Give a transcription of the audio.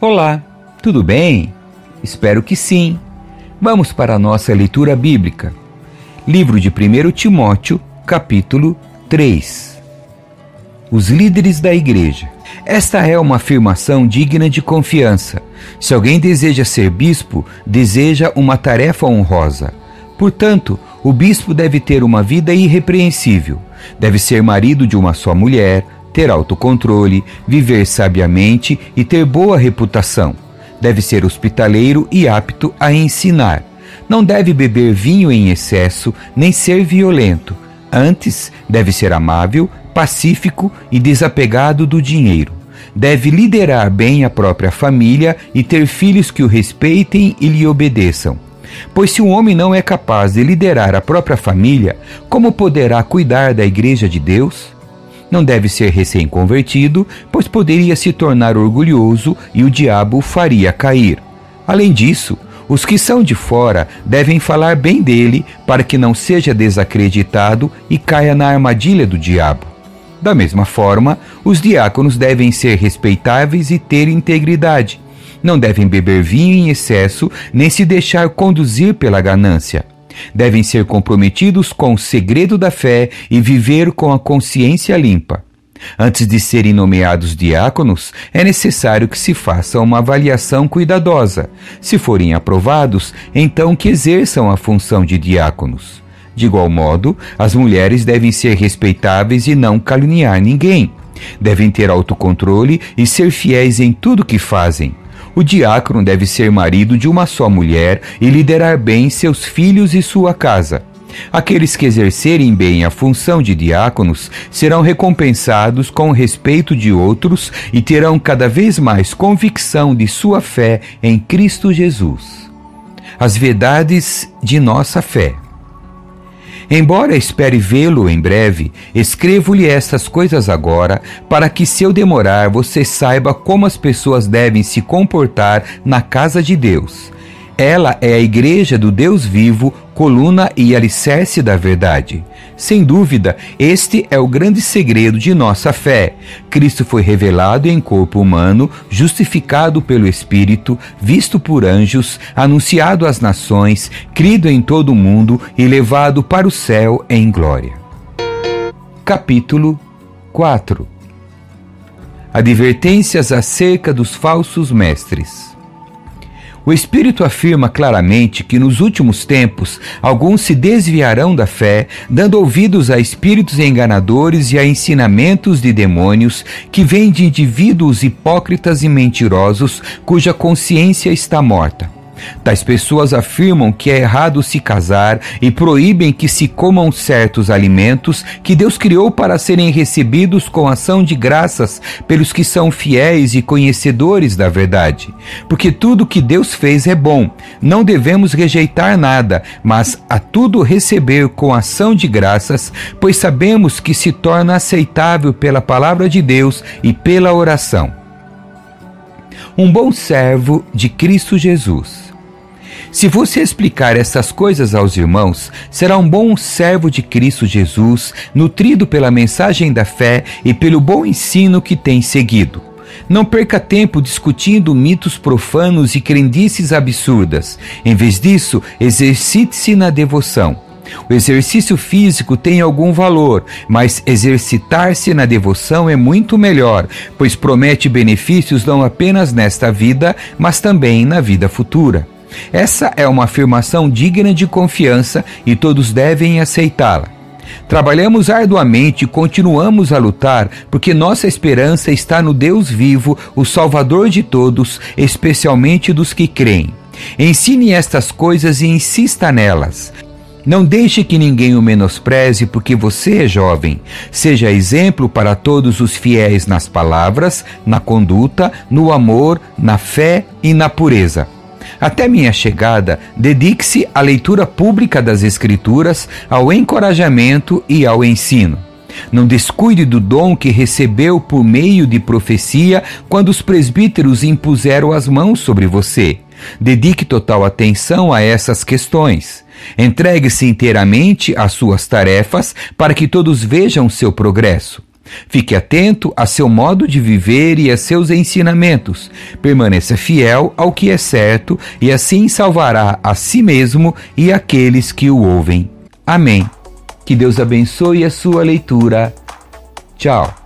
Olá, tudo bem? Espero que sim. Vamos para a nossa leitura bíblica. Livro de 1 Timóteo, capítulo 3. Os líderes da igreja. Esta é uma afirmação digna de confiança. Se alguém deseja ser bispo, deseja uma tarefa honrosa. Portanto, o bispo deve ter uma vida irrepreensível, deve ser marido de uma só mulher, ter autocontrole, viver sabiamente e ter boa reputação. Deve ser hospitaleiro e apto a ensinar. Não deve beber vinho em excesso, nem ser violento. Antes, deve ser amável, pacífico e desapegado do dinheiro. Deve liderar bem a própria família e ter filhos que o respeitem e lhe obedeçam. Pois se um homem não é capaz de liderar a própria família, como poderá cuidar da igreja de Deus? Não deve ser recém-convertido, pois poderia se tornar orgulhoso e o diabo o faria cair. Além disso, os que são de fora devem falar bem dele para que não seja desacreditado e caia na armadilha do diabo. Da mesma forma, os diáconos devem ser respeitáveis e ter integridade. Não devem beber vinho em excesso, nem se deixar conduzir pela ganância devem ser comprometidos com o segredo da fé e viver com a consciência limpa. Antes de serem nomeados diáconos, é necessário que se faça uma avaliação cuidadosa. Se forem aprovados, então que exerçam a função de diáconos. De igual modo, as mulheres devem ser respeitáveis e não caluniar ninguém. Devem ter autocontrole e ser fiéis em tudo que fazem. O diácono deve ser marido de uma só mulher e liderar bem seus filhos e sua casa. Aqueles que exercerem bem a função de diáconos serão recompensados com o respeito de outros e terão cada vez mais convicção de sua fé em Cristo Jesus. As verdades de nossa fé. Embora espere vê-lo em breve, escrevo-lhe estas coisas agora, para que, se eu demorar, você saiba como as pessoas devem se comportar na casa de Deus. Ela é a igreja do Deus vivo, coluna e alicerce da verdade. Sem dúvida, este é o grande segredo de nossa fé. Cristo foi revelado em corpo humano, justificado pelo Espírito, visto por anjos, anunciado às nações, crido em todo o mundo e levado para o céu em glória. Capítulo 4 Advertências acerca dos falsos mestres. O Espírito afirma claramente que nos últimos tempos alguns se desviarão da fé, dando ouvidos a espíritos enganadores e a ensinamentos de demônios que vêm de indivíduos hipócritas e mentirosos cuja consciência está morta. Tais pessoas afirmam que é errado se casar e proíbem que se comam certos alimentos que Deus criou para serem recebidos com ação de graças pelos que são fiéis e conhecedores da verdade. Porque tudo que Deus fez é bom, não devemos rejeitar nada, mas a tudo receber com ação de graças, pois sabemos que se torna aceitável pela palavra de Deus e pela oração. Um bom servo de Cristo Jesus. Se você explicar essas coisas aos irmãos, será um bom servo de Cristo Jesus, nutrido pela mensagem da fé e pelo bom ensino que tem seguido. Não perca tempo discutindo mitos profanos e crendices absurdas. Em vez disso, exercite-se na devoção. O exercício físico tem algum valor, mas exercitar-se na devoção é muito melhor, pois promete benefícios não apenas nesta vida, mas também na vida futura. Essa é uma afirmação digna de confiança e todos devem aceitá-la. Trabalhamos arduamente e continuamos a lutar porque nossa esperança está no Deus vivo, o Salvador de todos, especialmente dos que creem. Ensine estas coisas e insista nelas. Não deixe que ninguém o menospreze, porque você é jovem. Seja exemplo para todos os fiéis nas palavras, na conduta, no amor, na fé e na pureza. Até minha chegada, dedique-se à leitura pública das Escrituras, ao encorajamento e ao ensino. Não descuide do dom que recebeu por meio de profecia quando os presbíteros impuseram as mãos sobre você. Dedique total atenção a essas questões. Entregue-se inteiramente às suas tarefas para que todos vejam seu progresso. Fique atento a seu modo de viver e a seus ensinamentos. Permaneça fiel ao que é certo e assim salvará a si mesmo e aqueles que o ouvem. Amém. Que Deus abençoe a sua leitura. Tchau.